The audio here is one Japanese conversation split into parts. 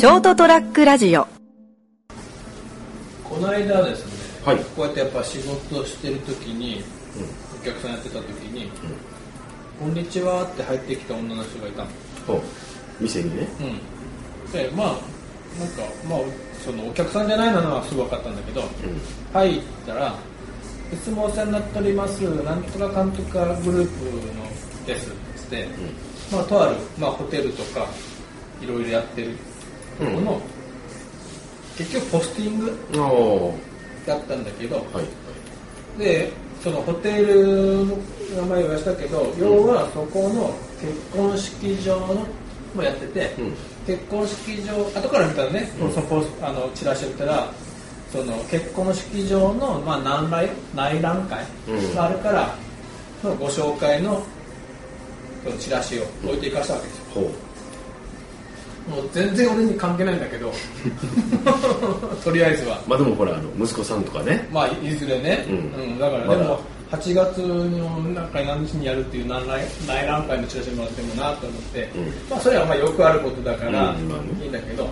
ショートトラックラジオ。この間ですね、はい。こうやってやっぱ仕事してる時に、お客さんやってた時に「こんにちは」って入ってきた女の人がいたの。そう。店にね。うん。でまあなんかまあそのお客さんじゃないのはすぐ分かったんだけど「はい」って言ったら「いつもお世話になっておりますなんとかかんとかグループのです」っつって、まあとある、まあ、ホテルとかいろいろやってるとこの、結局ポスティングだったんだけど、いでそのホテルの名前を言わしたけど、要はそこの結婚式場のもやってて、うん。結婚式場後から見たらね、そのポスあのチラシを見たらその結婚式場の、まあ、内覧内覧会うん。があるから、のご紹介のそのチラシを置いていかしたわけですよもう全然俺に関係ないんだけど。とりあえずは。まあでもほらあの息子さんとかね。まあいずれね、ううんんだからでも8月の中に何日にやるっていう内覧内覧会のチラシもらってもなと思って、うん。まあそれはまあよくあることだからいいんだけど、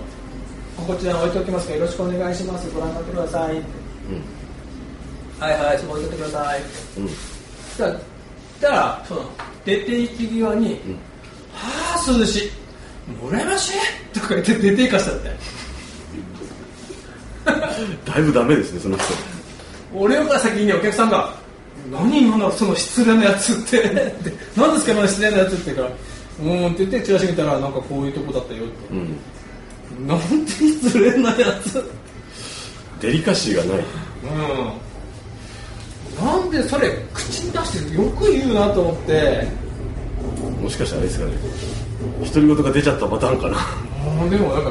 こちらに置いておきますからよろしくお願いします。ご覧になってください。うん。はいはいそこ置いておいてください。うん。そしたらそ出て行き際にうん「はあ涼しい羨ましい!」とか言って出て行かしたって。だいぶダメですねその人。俺よから先にお客さんが「何今のその失礼なやつって」って「何ですか今の失礼なやつ」って言うから「うーん」って言ってチラシ見たらなんかこういうとこだったよって。うん。なんて失礼なやつ。デリカシーがない。うん。なんでそれ口に出してよく言うなと思って。もしかしたらあれですかね独り言が出ちゃったパターンかな。もうでもなんか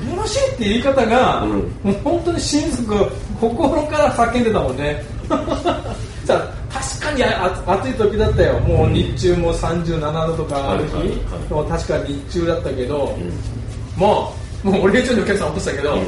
羨ましいって言い方が、うん。もう本当に心底心から叫んでたもんね。さあ確かにあ暑い時だったよ。もう日中も37度とかある日、う確かに日中だったけど、うん。まあもう俺以上にお客さん落としたけど、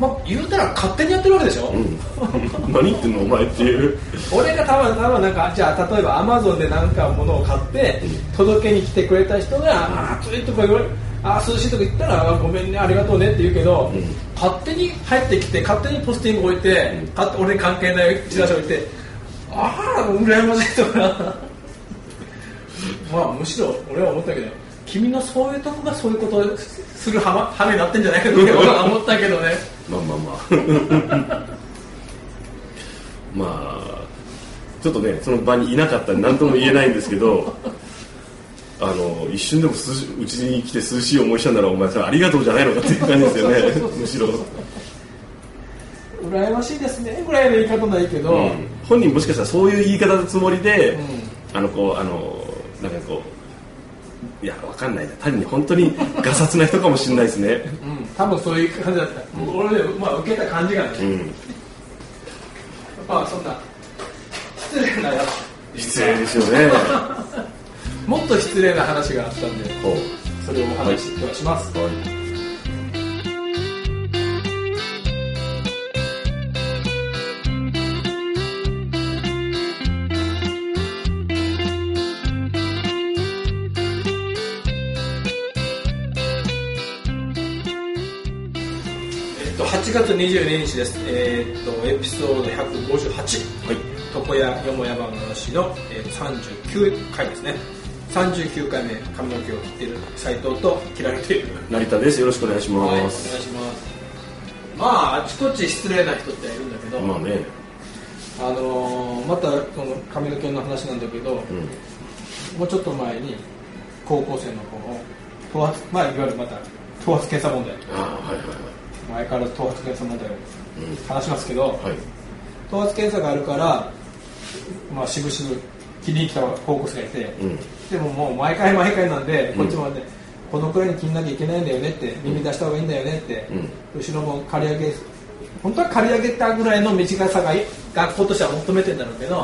まあ言うたら勝手にやってるわけでしょ、うん。何言ってんのお前っていう。俺が多分多分なんかじゃあ例えばアマゾンで何か物を買って届けに来てくれた人が「あー暑い」とか言われ「あー涼しい」とか言ったらあ「ごめんねありがとうね」って言うけど、うん。勝手に入ってきて勝手にポスティング置いて、ん。勝手俺に関係ないチラシ置いて「ああ羨ましい」とか。まあむしろ俺は思ったけど君のそういうとこがそういうことをするはま羽目になってんじゃないかって俺は思ったけどねまあまあまあ。まあちょっとねその場にいなかったんで何とも言えないんですけどあの一瞬でもうちに来て涼しい思いしたんならお前それありがとうじゃないのかっていう感じですよね。むしろ、羨ましいですね。ぐらいの言い方ないけど、うん。本人もしかしたらそういう言い方のつもりで、うあのこうあのなんかこういやわかんないな。単に本当にガサツな人かもしれないですね。うん、多分そういう感じだった、俺ね、まあ、受けた感じがね、うん。まあそんな失礼なやつ。失礼ですよね。もっと失礼な話があったんでそれをお話しします、えっ8月22日です、えーっとエピソード158はい。床屋よもやま話の、えー、39回ですね。39回目髪の毛を切っている斉藤と切られている。成田です。よろしくお願いしはいお願います、します。まああちこち失礼な人っているんだけど、まあね。あのーまたこの髪の毛の話なんだけど、うん。もうちょっと前に高校生の子の頭髪まあいわゆるまた頭髪検査問題。ああはいはいはい前から頭髪検査問題をうん話しますけど、はい。頭髪検査があるから、まあ、渋々切りに来た高校生がいて、うん。でももう毎回毎回なんで、うん。こっちもねこのくらいに切んなきゃいけないんだよねって耳出した方がいいんだよねって、うん。後ろも刈り上げ本当は刈り上げたぐらいの短さが学校としては求めてんだろうけど、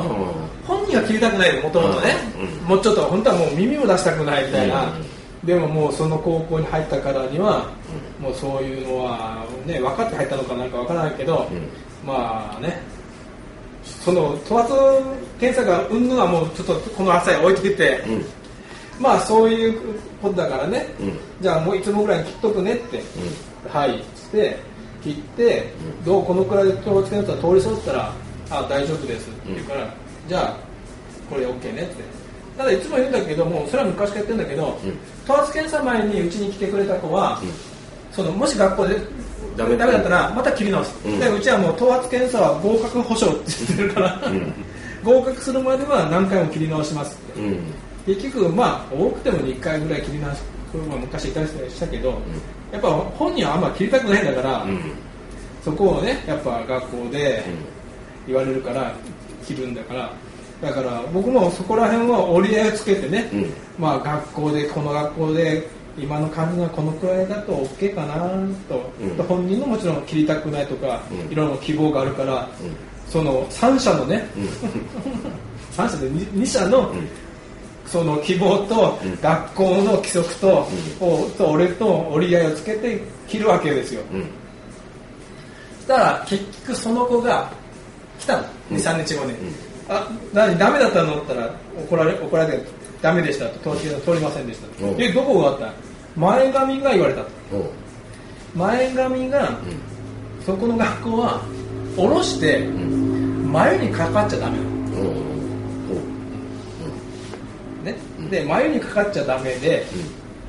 本人は切りたくないもともとね、うん。もうちょっと本当はもう耳も出したくないみたいな、うん。でももうその高校に入ったからには、もうそういうのは、ね、分かって入ったのかなんか分からないけど、うん。まあね。その頭髪検査がうんぬんはもうちょっとこの朝へ置いてきて、うん。まあそういうことだからね、うん。じゃあもういつもぐらいに切っとくねって、はいっつって切って、どうこのくらいで統一検査通りそうったらあ大丈夫ですって言うから、じゃあこれ OK ねって。ただいつも言うんだけどもうそれは昔から言ってるんだけど、うん。統一検査前にうちに来てくれた子は、そのもし学校でダメだったらまた切り直す、うん。でうちはもう頭髪検査は合格保証って言ってるから、ん。合格するまでは何回も切り直しますって。うん。結局まあ多くても2回ぐらい切り直しまあ昔いたりしたけど、やっぱ本人はあんま切りたくないんだから、うん。そこをねやっぱ学校で言われるから切るんだから。だから僕もそこら辺は折り合いをつけてね、うん。まあ学校でこの学校で今の感じがこのくらいだと OK かなと、うん。本人のもちろん切りたくないとか、うん。いろいろ希望があるから、うん。その3社のね、3社で 2, 社の、ん。その希望とうん。学校の規則と,、と俺と折り合いをつけて切るわけですよ、うん。そしたら結局その子が来たの。うん。23日後に、あ何ダメだったの？って言ったら怒られ怒られてダメでしたと。通り通りませんでしたえどこがあった前髪が言われた前髪が、そこの学校は下ろしてうん。眉にかかっちゃダメなの。ね、で眉にかかっちゃダメで、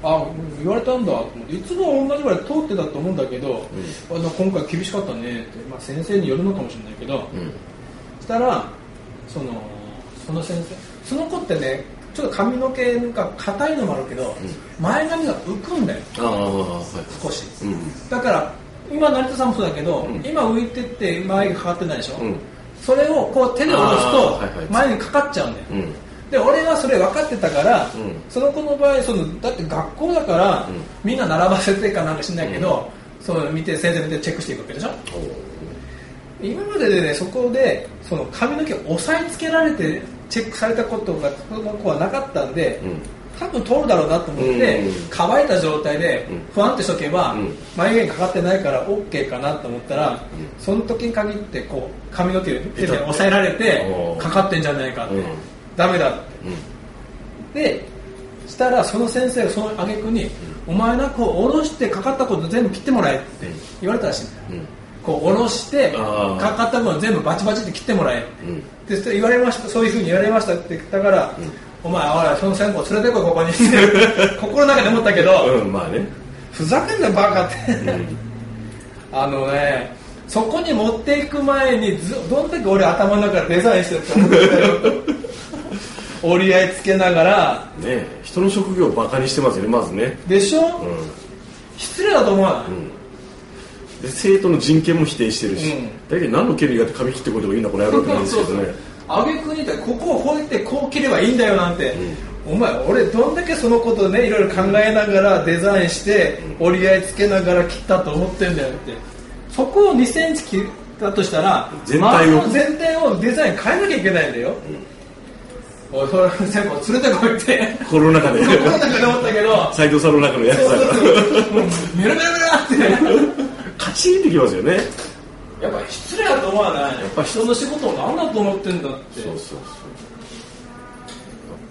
あ言われたんだと思っていつも同じぐらい通ってたと思うんだけど、あの今回厳しかったねって、まあ、先生によるのかもしれないけど、うん。したらそのその先生その子ってねちょっと髪の毛が硬いのもあるけど、前髪が浮くんだよ。ああはい少し。うんだから今成田さんもそうだけど、うん。今浮いてって前がかかってないでしょ、うん。それをこう手で下ろすと前にかかっちゃうんだよ、うん。で俺はそれ分かってたから、うん。その子の場合そのだって学校だから、うん。みんな並ばせてかなんかしないけど、その見て先生見てチェックしていくわけでしょ？今まででねそこでその髪の毛を押さえつけられてチェックされたことがその子はなかったんで、うん。多分通るだろうなと思って、うん。乾いた状態でうん。ふわんってしとけば、うん。眉毛にかかってないから OK かなと思ったら、その時に限ってこう髪の毛で手で押さえられてかかってんじゃないかって、うん。ダメだって。うん。でしたらその先生がその挙句に、お前なこう下ろしてかかったこと全部切ってもらえって言われたらしいんだよ。うんこう下ろしてかかった分全部バチバチって切ってもらえ。うん。でそれ言われましたそういうふうに言われましたって言ったから、お前おいその線香連れてこいここに。っ て心の中で思ったけど、うんまあね。ふざけんなよバカって、あのねそこに持っていく前にずどんだけ俺頭の中でデザインしてるって思って 折り合いつけながら。ね人の職業をバカにしてますよねまずね。でしょ、うん。失礼だと思わない、うんで生徒の人権も否定してるし、うん。だけど何の権利があって髪切ってこいとかいいんだこの野郎って感じですけどね。あげくにってここをこうやってこう切ればいいんだよなんて、お前俺どんだけそのことねいろいろ考えながらデザインして折り合いつけながら切ったと思ってんだよって。そこを2センチ切ったとしたら全体を。全体をデザイン変えなきゃいけないんだよ、おいそれ先輩連れてこいって。心の中で。心の中で思ったけど。斎藤さんの中のやつだから。メラメラメラってカチンってきますよね。やっぱ失礼だと思わない？やっぱ人の仕事を何だと思ってんだって。そうそうそう。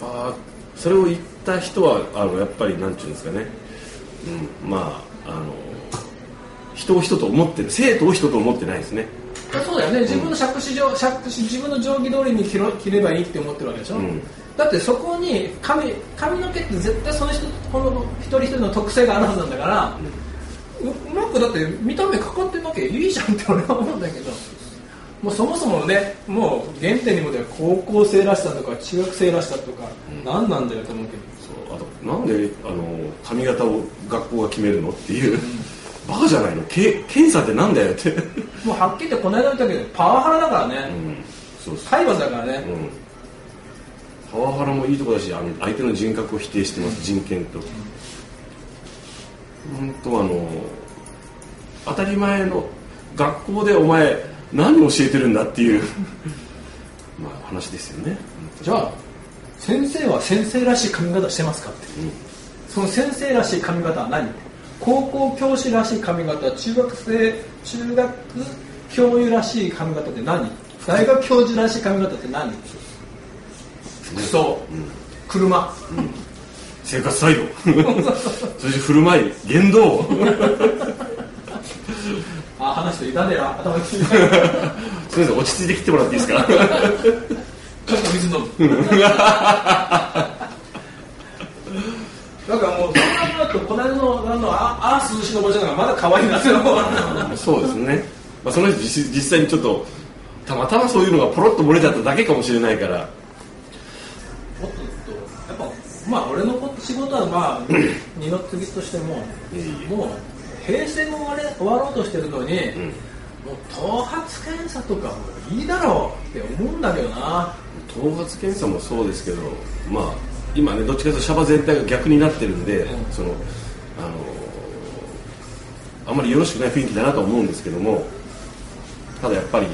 やっぱそれを言った人はあのやっぱりなんていうんですかね、うん、まああの人を人と思ってる。生徒を人と思ってないですね。そうだよね。自分の借子上借子自分の定規通りに切ろ切ればいいって思ってるわけでしょ、うん。だってそこに髪髪の毛って絶対その人この一人一人の特性があるはずなんだから、ううまくだって見た目かかってなきゃいいじゃんって俺は思うんだけど。もうそもそもねもう原点にもで高校生らしさとか中学生らしさとか、何なんだよと思うけど。そうあとなんであの髪型を学校が決めるのっていう、バカじゃないの？け検査ってなんだよって、もうはっきり言ってこの間言ったけどパワハラだからね、うん、そうそう体罰だからね、うん。パワハラもいいとこだしあの相手の人格を否定してます、人権と。本当あの当たり前の学校でお前何教えてるんだっていうまあ話ですよね。じゃあ先生は先生らしい髪型してますかって、その先生らしい髪型は何？高校教師らしい髪型中学生中学教諭らしい髪型って何？大学教授らしい髪型って何？服装、車、生活態度。そして振る舞い言動あ話していたんだよ頭につい。て すみません落ち着いて切ってもらっていいですか？ちょっと水飲む。なんかもうそんなになるとこの間のあのああ涼しのおばちゃんがまだ可愛いなってそうですね、まあ、その人実実際にちょっとたまたまそういうのがポロッと漏れちゃっただけかもしれないから。もっとやっぱまあ俺の仕事はまあ二の次としてももう平成も終われ終わろうとしてるのに、ん。もう頭髪検査とかもういいだろうって思うんだけどな。頭髪検査もそうですけどまあ今ねどっちかというとシャバ全体が逆になってるんで、うん。そのあのあんまりよろしくない雰囲気だなとは思うんですけどもただやっぱり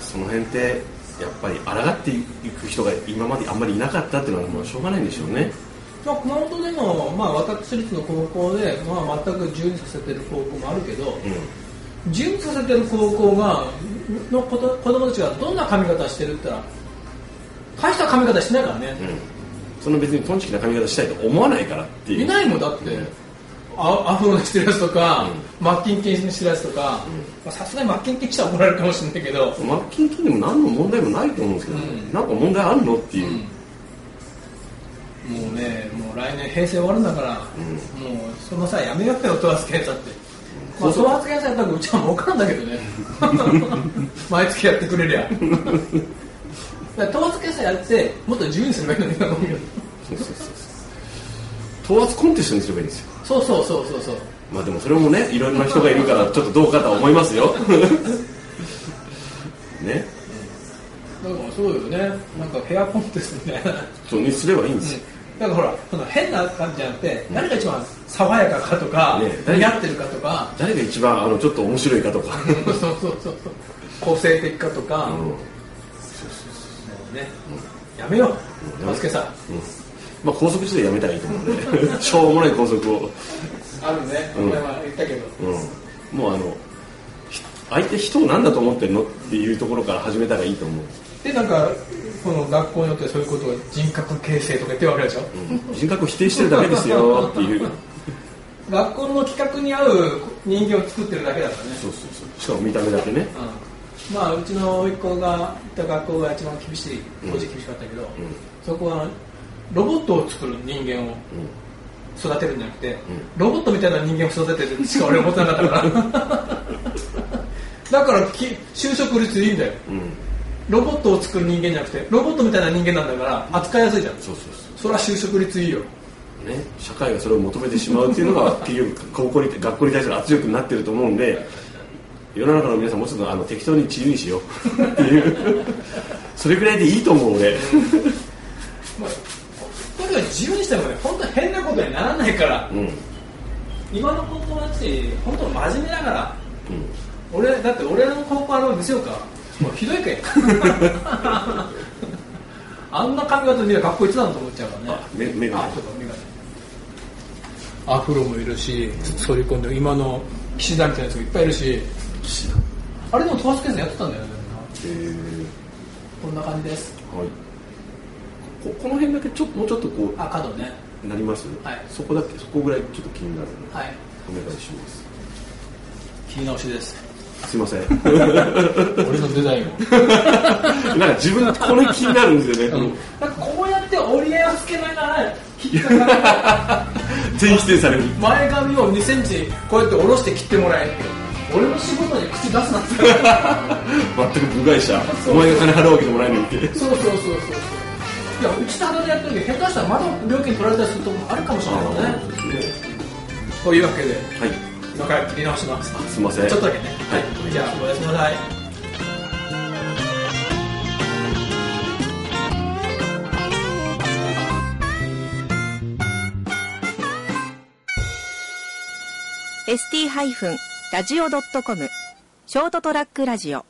その辺ってやっぱり抗っていく人が今まであんまりいなかったっていうのはもうしょうがないんでしょうねまあ、熊本でも、まあ、私立の高校で、まあ、全く自由にさせてる高校もあるけど、う自由にさせてる高校がの子と子供たちがどんな髪型してるって言ったら大した髪型してないからね、ん、うん、その別にトンチキな髪型したいと思わないからっていう。いないもんだって、あアフロにしてるやつとか、マッキンキンにしてるやつとかまあさすがにマッキンキンしたら怒られるかもしれないけど、マッキンキンでも何の問題もないと思うんですけど、うん。なんか問題あるのっていう、もうねもう来年平成終わるんだから、もうその際やめようよ頭髪検査って、まあ、検査やったらうちは儲かるんだけどね。毎月やってくれりゃ。だから頭髪検査やってもっと自由にすればいいのにとそうそうそうそう。頭髪コンテストにすればいいんですよ。そうそうそうそうそう。まあでもそれもねいろんな人がいるからちょっとどうかとは思いますよ。ね。だからそうよね。なんかヘアコンテストみたいな。そうにすればいいんですよ、だからほらその変な感じじゃなくて、誰が一番爽やかかとか、ね誰似合ってるかとか。誰が一番あのちょっと面白いかとか、そうそうそうそう。個性的かとか、うん。もうね、やめよう、バスケさん。まあ高速時代やめたらいいと思うんで。しょうもない高速を、あるね、うん。前は言ったけど。うん、もうあのひ相手人を何だと思ってるのっていうところから始めたらいいと思う、で、なんか、この学校によってそういうことを人格形成とか言ってるわけでしょ？うん、人格を否定してるだけですよ。っていう。学校の企画に合う人間を作ってるだけだからね。そうそうそう。しかも見た目だけね。うん。まあ、うちの甥っ子が行った学校が一番厳しい、当時厳しかったけど、そこはロボットを作る人間を育てるんじゃなくて、ロボットみたいな人間を育ててるしか俺思ってなかったから。だからき就職率いいんだよ。うん、うん、ロボットを作る人間じゃなくてロボットみたいな人間なんだから扱いやすいじゃん。そうそうそれは就職率いいよ。そうね社会がそれを求めてしまうっていうのが 結局高校に学校に対する圧力になってると思うんで世の中の皆さんもうちょっとあの適当に自由にしよう。っていうそれぐらいでいいと思う俺。まあとにかく自由にしてもね本当に変なことにならないから。うん。うん今の高校たち本当真面目だから。俺だって俺の高校あの見せようかもうひどいけ あんな髪型見たら学校一段と思っちゃうからね。目目が。アフロもいるし反り込んで今の岸田みたいなやつもいっぱいいるし。あれでも頭髪検査やってたんだよね。えー。こんな感じです。はい。ここの辺だけちょっともうちょっとこあ角ね。うなります、はい。そこだけそこぐらいちょっと気になる。のではい。お願いします。切り直しですすいません。俺のデザインを。なんか自分これ気になるんですよね、なんかこうやって折り合いをつけながら引っかか全否定される。前髪を2センチこうやって下ろして切ってもらえって。俺の仕事に口出すなって。全く部外者。お前が金払うわけでもないのに。ってそうそうそうそうそう。いやうちただでやってるけど下手したらまだ料金取られたりするとこもあるかもしれないからね。というわけで。はい今から切り直します。すいません。ちょっとだけね。はい。じゃあおやすみなさい。ST-radio.com ショートトラックラジオ